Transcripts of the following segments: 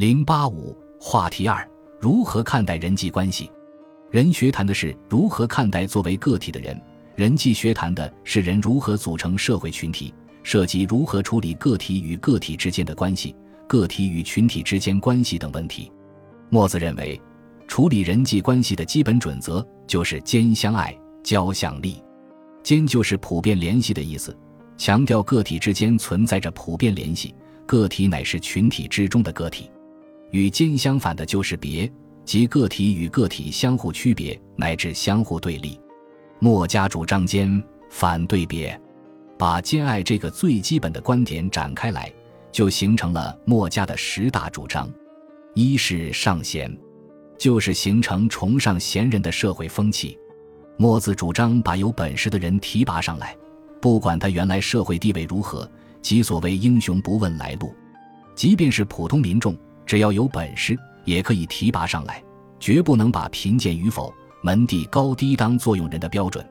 零八五话题二：如何看待人际关系？人学谈的是如何看待作为个体的人，人际学谈的是人如何组成社会群体，涉及如何处理个体与个体之间的关系、个体与群体之间关系等问题。墨子认为，处理人际关系的基本准则就是兼相爱，交相利。兼就是普遍联系的意思，强调个体之间存在着普遍联系，个体乃是群体之中的个体。与兼相反的就是别，即个体与个体相互区别乃至相互对立。墨家主张兼，反对别，把兼爱这个最基本的观点展开来，就形成了墨家的十大主张。一是上贤，就是形成崇尚贤人的社会风气。墨子主张把有本事的人提拔上来，不管他原来社会地位如何，即所谓英雄不问来路，即便是普通民众。只要有本事，也可以提拔上来，绝不能把贫贱与否、门第高低当作用人的标准。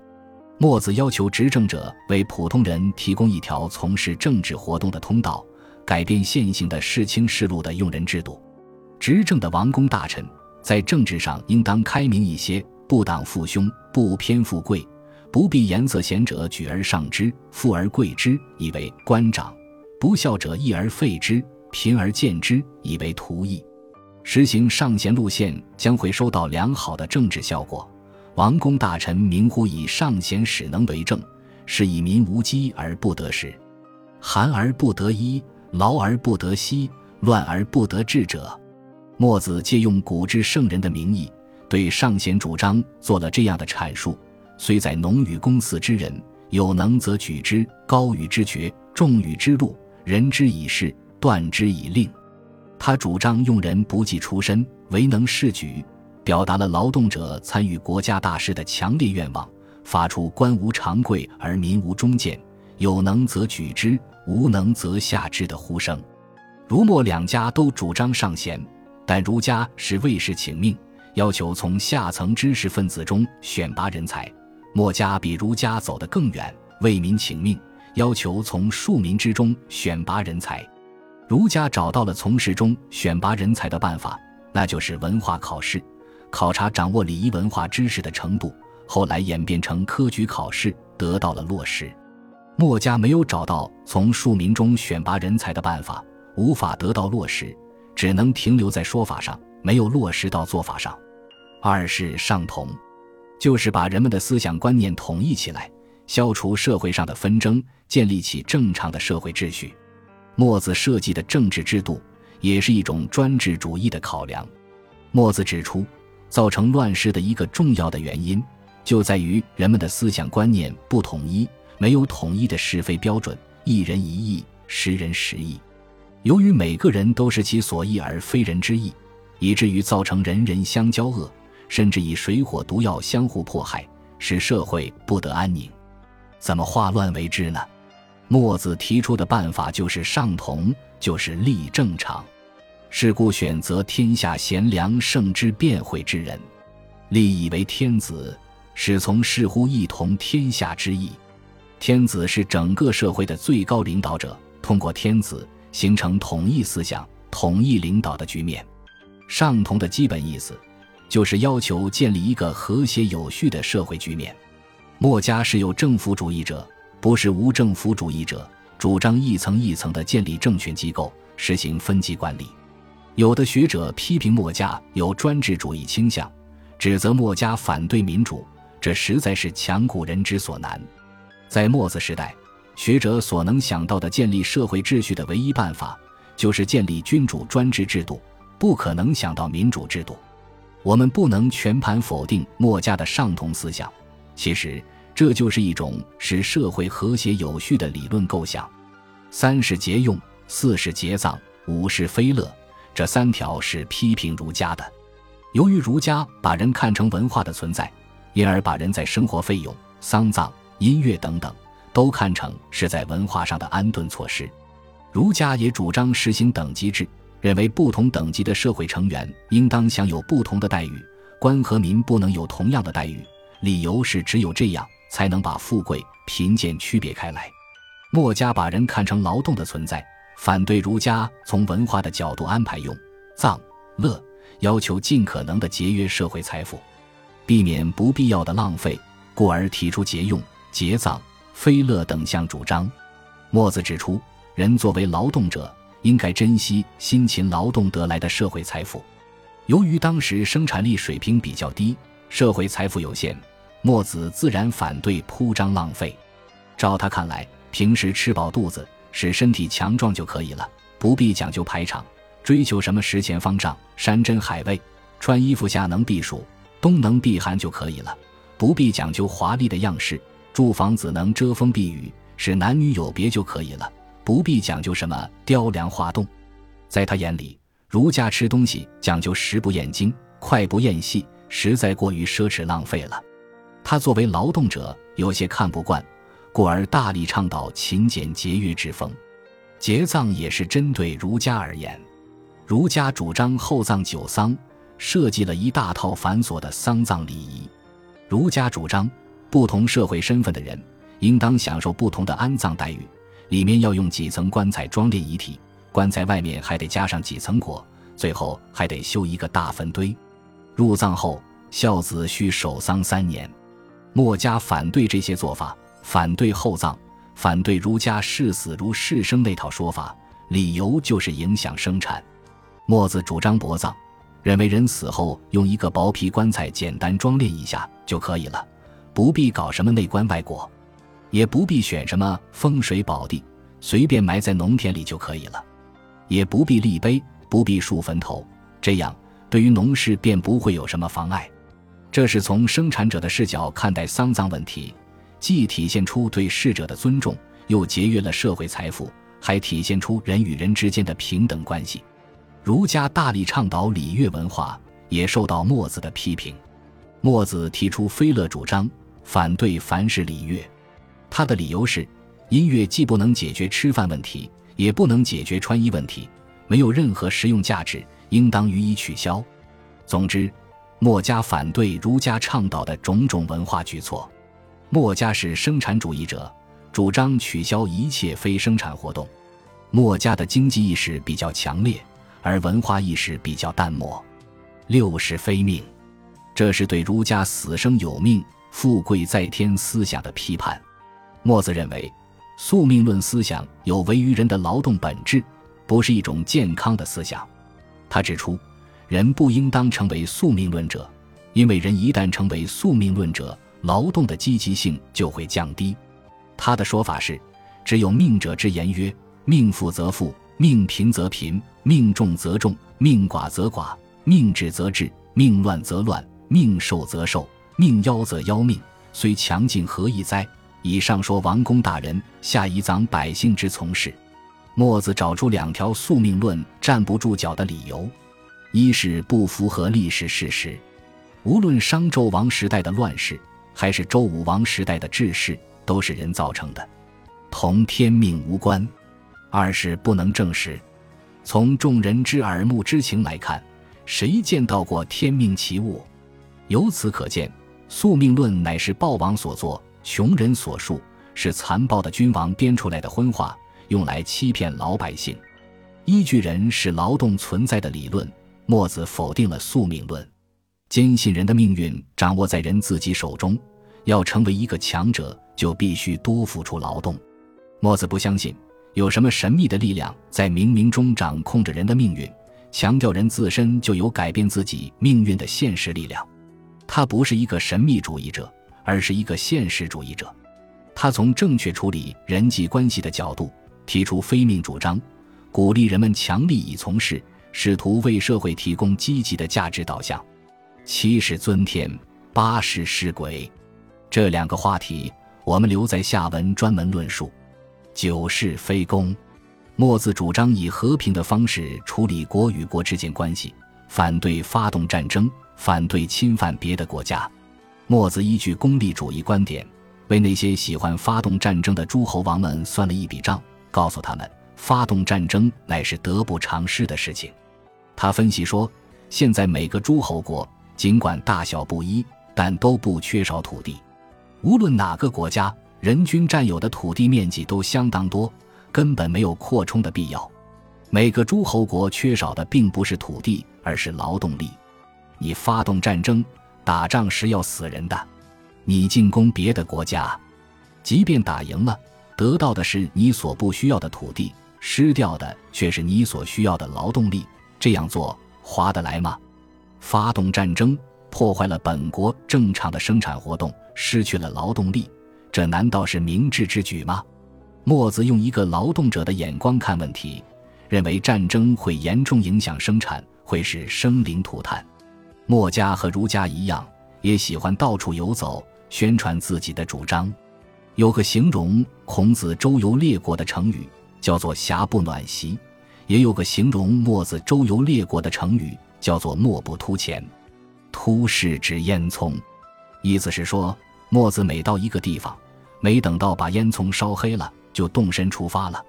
墨子要求执政者为普通人提供一条从事政治活动的通道，改变现行的世卿世禄的用人制度。执政的王公大臣在政治上应当开明一些，不党父兄，不偏富贵，不必颜色贤者举而上之，富而贵之，以为官长；不孝者义而废之。贫而见之，以为图邑。实行上贤路线，将会收到良好的政治效果。王公大臣明乎以上贤使能为政，是以民无饥而不得食，寒而不得衣，劳而不得息，乱而不得治者。墨子借用古之圣人的名义，对上贤主张做了这样的阐述：虽在农与公祀之人，有能则举之，高与之爵，重与之禄，人之以事。断之以令，他主张用人不计出身，唯能是举，表达了劳动者参与国家大事的强烈愿望，发出官无常贵而民无忠谏，有能则举之，无能则下之的呼声。儒墨两家都主张上贤，但儒家是为士请命，要求从下层知识分子中选拔人才；墨家比儒家走得更远，为民请命，要求从庶民之中选拔人才。儒家找到了从事中选拔人才的办法，那就是文化考试，考察掌握礼仪文化知识的程度。后来演变成科举考试，得到了落实。墨家没有找到从庶民中选拔人才的办法，无法得到落实，只能停留在说法上，没有落实到做法上。二是上同，就是把人们的思想观念统一起来，消除社会上的纷争，建立起正常的社会秩序。墨子设计的政治制度也是一种专制主义的考量。墨子指出，造成乱世的一个重要的原因，就在于人们的思想观念不统一，没有统一的是非标准，一人一意，十人十意。由于每个人都是其所意而非人之意，以至于造成人人相交恶，甚至以水火毒药相互迫害，使社会不得安宁。怎么化乱为之呢？墨子提出的办法就是上同，就是立正常。是故选择天下贤良圣之辩会之人，立以为天子，使从事乎一同天下之意。天子是整个社会的最高领导者，通过天子形成统一思想、统一领导的局面。上同的基本意思，就是要求建立一个和谐有序的社会局面。墨家是有政府主义者。不是无政府主义者，主张一层一层的建立政权机构，实行分级管理。有的学者批评墨家有专制主义倾向，指责墨家反对民主，这实在是强古人之所难。在墨子时代，学者所能想到的建立社会秩序的唯一办法，就是建立君主专制制度，不可能想到民主制度。我们不能全盘否定墨家的上同思想，其实。这就是一种使社会和谐有序的理论构想。三是节用，四是节葬，五是非乐。这三条是批评儒家的。由于儒家把人看成文化的存在，因而把人在生活费用、丧葬、音乐等等都看成是在文化上的安顿措施。儒家也主张实行等级制，认为不同等级的社会成员应当享有不同的待遇，官和民不能有同样的待遇。理由是只有这样。才能把富贵贫贱区别开来。墨家把人看成劳动的存在，反对儒家从文化的角度安排用、藏、乐，要求尽可能的节约社会财富，避免不必要的浪费，故而提出节用、节藏、非乐等项主张。墨子指出，人作为劳动者，应该珍惜辛勤劳动得来的社会财富。由于当时生产力水平比较低，社会财富有限，墨子自然反对铺张浪费。照他看来，平时吃饱肚子，使身体强壮就可以了，不必讲究排场，追求什么食钱方丈、山珍海味。穿衣服夏能避暑，冬能避寒就可以了，不必讲究华丽的样式。住房子能遮风避雨。使男女有别就可以了，不必讲究什么雕梁画栋。在他眼里，儒家吃东西讲究食不厌精、脍不厌细，实在过于奢侈浪费了。他作为劳动者，有些看不惯，故而大力倡导勤俭节约之风。节葬也是针对儒家而言，儒家主张厚葬久丧，设计了一大套繁琐的丧葬礼仪。儒家主张，不同社会身份的人。应当享受不同的安葬待遇，里面要用几层棺材装殓遗体，棺材外面还得加上几层椁，最后还得修一个大坟堆。入葬后，孝子需守丧三年。墨家反对这些做法，反对厚葬，反对儒家视死如视生那套说法，理由就是影响生产。墨子主张薄葬，认为人死后用一个薄皮棺材简单装殓一下就可以了，不必搞什么内棺外椁。也不必选什么风水宝地，随便埋在农田里就可以了；也不必立碑，不必竖坟头，这样对于农事便不会有什么妨碍。这是从生产者的视角看待丧葬问题，既体现出对逝者的尊重，又节约了社会财富，还体现出人与人之间的平等关系。儒家大力倡导礼乐文化，也受到墨子的批评。墨子提出非乐主张，反对凡是礼乐。他的理由是，音乐既不能解决吃饭问题，也不能解决穿衣问题，没有任何实用价值，应当予以取消。总之，墨家反对儒家倡导的种种文化举措。墨家是生产主义者，主张取消一切非生产活动。墨家的经济意识比较强烈，而文化意识比较淡漠。六是非命，这是对儒家死生有命、富贵在天思想的批判。墨子认为，宿命论思想有违于人的劳动本质，不是一种健康的思想。他指出，人不应当成为宿命论者，因为人一旦成为宿命论者，劳动的积极性就会降低。他的说法是：只有命者之言曰：“命富则富，命贫则贫，命重则重，命寡则寡，命治则治，命乱则乱，命寿则寿，命夭则夭命，虽强劲何益哉？”以上说王公大人，下以长百姓之从事。墨子找出两条宿命论站不住脚的理由：一是不符合历史事实，无论商纣王时代的乱世，还是周武王时代的治世，都是人造成的，同天命无关；二是不能证实。从众人之耳目之情来看，谁见到过天命奇物？由此可见，宿命论乃是暴王所作。穷人所述是残暴的君王编出来的昏话，用来欺骗老百姓。依据人是劳动存在的理论，墨子否定了宿命论，坚信人的命运掌握在人自己手中。要成为一个强者，就必须多付出劳动。墨子不相信有什么神秘的力量在冥冥中掌控着人的命运，强调人自身就有改变自己命运的现实力量。他不是一个神秘主义者。而是一个现实主义者，他从正确处理人际关系的角度提出非命主张，鼓励人们强力以从事，试图为社会提供积极的价值导向。七是尊天，八是施鬼，这两个话题我们留在下文专门论述。九是非攻，墨子主张以和平的方式处理国与国之间关系，反对发动战争，反对侵犯别的国家。墨子依据功利主义观点，为那些喜欢发动战争的诸侯王们算了一笔账，告诉他们，发动战争乃是得不偿失的事情。他分析说，现在每个诸侯国尽管大小不一，但都不缺少土地。无论哪个国家，人均占有的土地面积都相当多，根本没有扩充的必要。每个诸侯国缺少的并不是土地，而是劳动力。你发动战争，打仗时要死人的；你进攻别的国家，即便打赢了，得到的是你所不需要的土地，失掉的却是你所需要的劳动力。这样做划得来吗？发动战争，破坏了本国正常的生产活动，失去了劳动力，这难道是明智之举吗？墨子用一个劳动者的眼光看问题，认为战争会严重影响生产，会使生灵涂炭。墨家和儒家一样，也喜欢到处游走，宣传自己的主张。有个形容孔子周游列国的成语，叫做“瑕不暖席”；也有个形容墨子周游列国的成语，叫做“墨不突前”。突是指烟囱，意思是说，墨子每到一个地方，没等到把烟囱烧黑了，就动身出发了。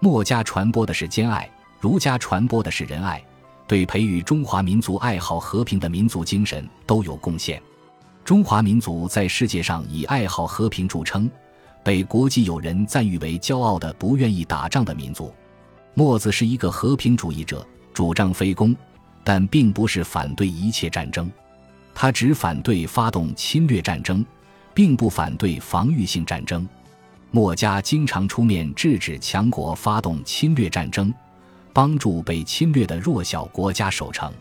墨家传播的是兼爱，儒家传播的是仁爱。对培育中华民族爱好和平的民族精神都有贡献。中华民族在世界上以爱好和平著称，被国际友人赞誉为骄傲的、不愿意打仗的民族。墨子是一个和平主义者，主张非攻，但并不是反对一切战争。他只反对发动侵略战争，并不反对防御性战争。墨家经常出面制止强国发动侵略战争。帮助被侵略的弱小国家守城。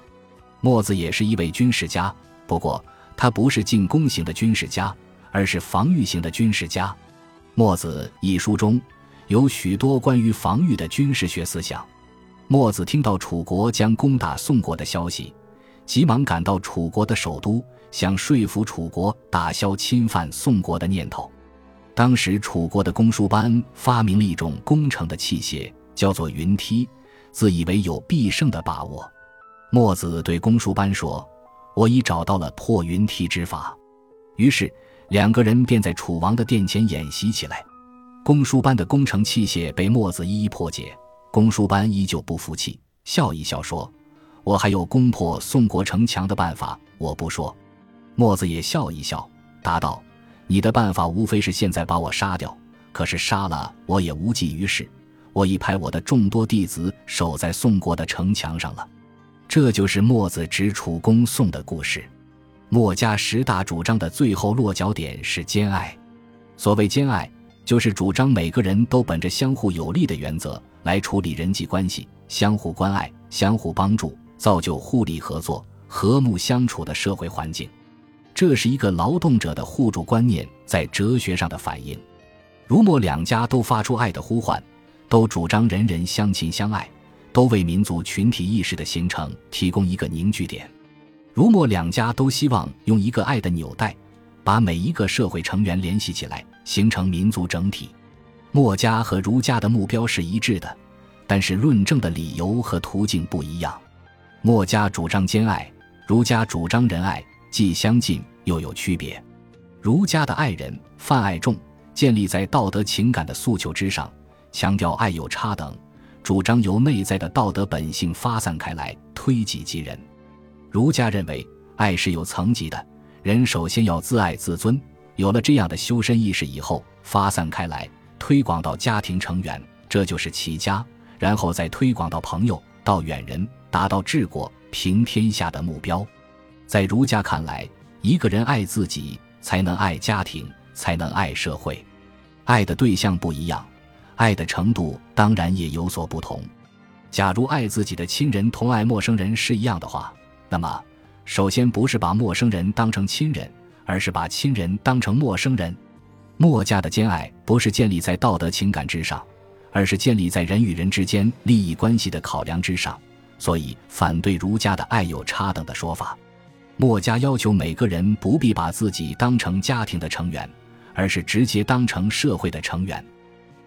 墨子也是一位军事家，不过他不是进攻型的军事家，而是防御型的军事家。《墨子》一书中有许多关于防御的军事学思想。墨子听到楚国将攻打宋国的消息，急忙赶到楚国的首都，想说服楚国打消侵犯宋国的念头。当时楚国的公输班发明了一种攻城的器械，叫做云梯。自以为有必胜的把握，墨子对公输班说：“我已找到了破云梯之法。”于是两个人便在楚王的殿前演习起来。公输班的攻城器械被墨子一一破解，公输班依旧不服气，笑一笑说：“我还有攻破宋国城墙的办法，我不说。”墨子也笑一笑，答道：“你的办法无非是现在把我杀掉，可是杀了我也无济于事。”我已派我的众多弟子守在宋国的城墙上了，这就是墨子直楚攻宋的故事。墨家十大主张的最后落脚点是兼爱。所谓兼爱，就是主张每个人都本着相互有利的原则来处理人际关系，相互关爱、相互帮助，造就互利合作、和睦相处的社会环境。这是一个劳动者的互助观念在哲学上的反映。儒墨两家都发出爱的呼唤。都主张人人相亲相爱，都为民族群体意识的形成提供一个凝聚点。儒墨两家都希望用一个爱的纽带，把每一个社会成员联系起来，形成民族整体。墨家和儒家的目标是一致的，但是论证的理由和途径不一样。墨家主张兼爱，儒家主张仁爱，既相近又有区别。儒家的爱人泛爱众，建立在道德情感的诉求之上。强调爱有差等，主张由内在的道德本性发散开来，推己及人。儒家认为爱是有层级的，人首先要自爱自尊，有了这样的修身意识以后，发散开来，推广到家庭成员，这就是齐家，然后再推广到朋友，到远人，达到治国平天下的目标。在儒家看来，一个人爱自己，才能爱家庭，才能爱社会，爱的对象不一样。爱的程度当然也有所不同。假如爱自己的亲人同爱陌生人是一样的话，那么首先不是把陌生人当成亲人，而是把亲人当成陌生人。墨家的兼爱不是建立在道德情感之上，而是建立在人与人之间利益关系的考量之上，所以反对儒家的爱有差等的说法。墨家要求每个人不必把自己当成家庭的成员，而是直接当成社会的成员。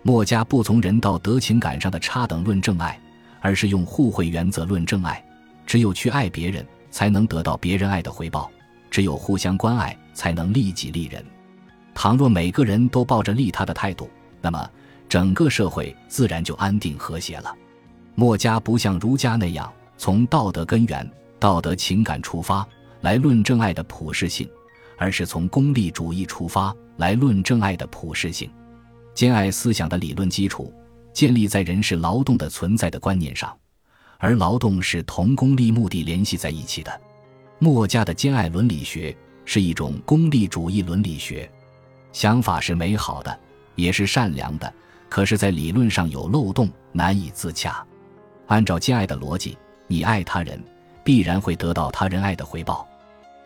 墨家不从人道德情感上的差等论证爱，而是用互惠原则论证爱。只有去爱别人，才能得到别人爱的回报；只有互相关爱，才能利己利人。倘若每个人都抱着利他的态度，那么整个社会自然就安定和谐了。墨家不像儒家那样从道德根源、道德情感出发来论证爱的普世性，而是从功利主义出发来论证爱的普世性。兼爱思想的理论基础，建立在人是劳动的存在的观念上，而劳动是同功利目的联系在一起的。墨家的兼爱伦理学是一种功利主义伦理学，想法是美好的，也是善良的，可是，在理论上有漏洞，难以自洽。按照兼爱的逻辑，你爱他人，必然会得到他人爱的回报。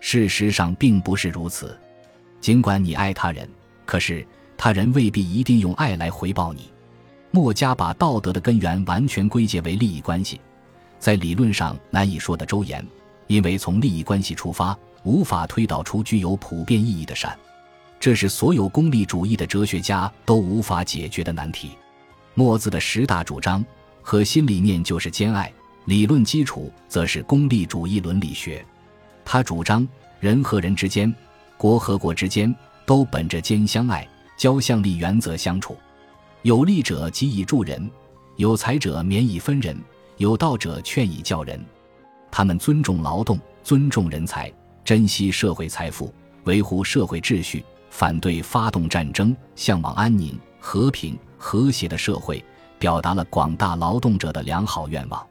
事实上，并不是如此。尽管你爱他人，可是他人未必一定用爱来回报你。墨家把道德的根源完全归结为利益关系，在理论上难以说得周延，因为从利益关系出发，无法推导出具有普遍意义的善。这是所有功利主义的哲学家都无法解决的难题。墨子的十大主张核心理念就是兼爱，理论基础则是功利主义伦理学。他主张人和人之间。国和国之间都本着兼相爱、交相利原则相处，有利者给以助人，有才者免以分人，有道者劝以教人。他们尊重劳动，尊重人才，珍惜社会财富，维护社会秩序，反对发动战争，向往安宁、和平、和谐的社会，表达了广大劳动者的良好愿望。